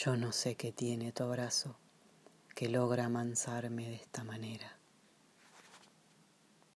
Yo no sé qué tiene tu abrazo que logra amansarme de esta manera.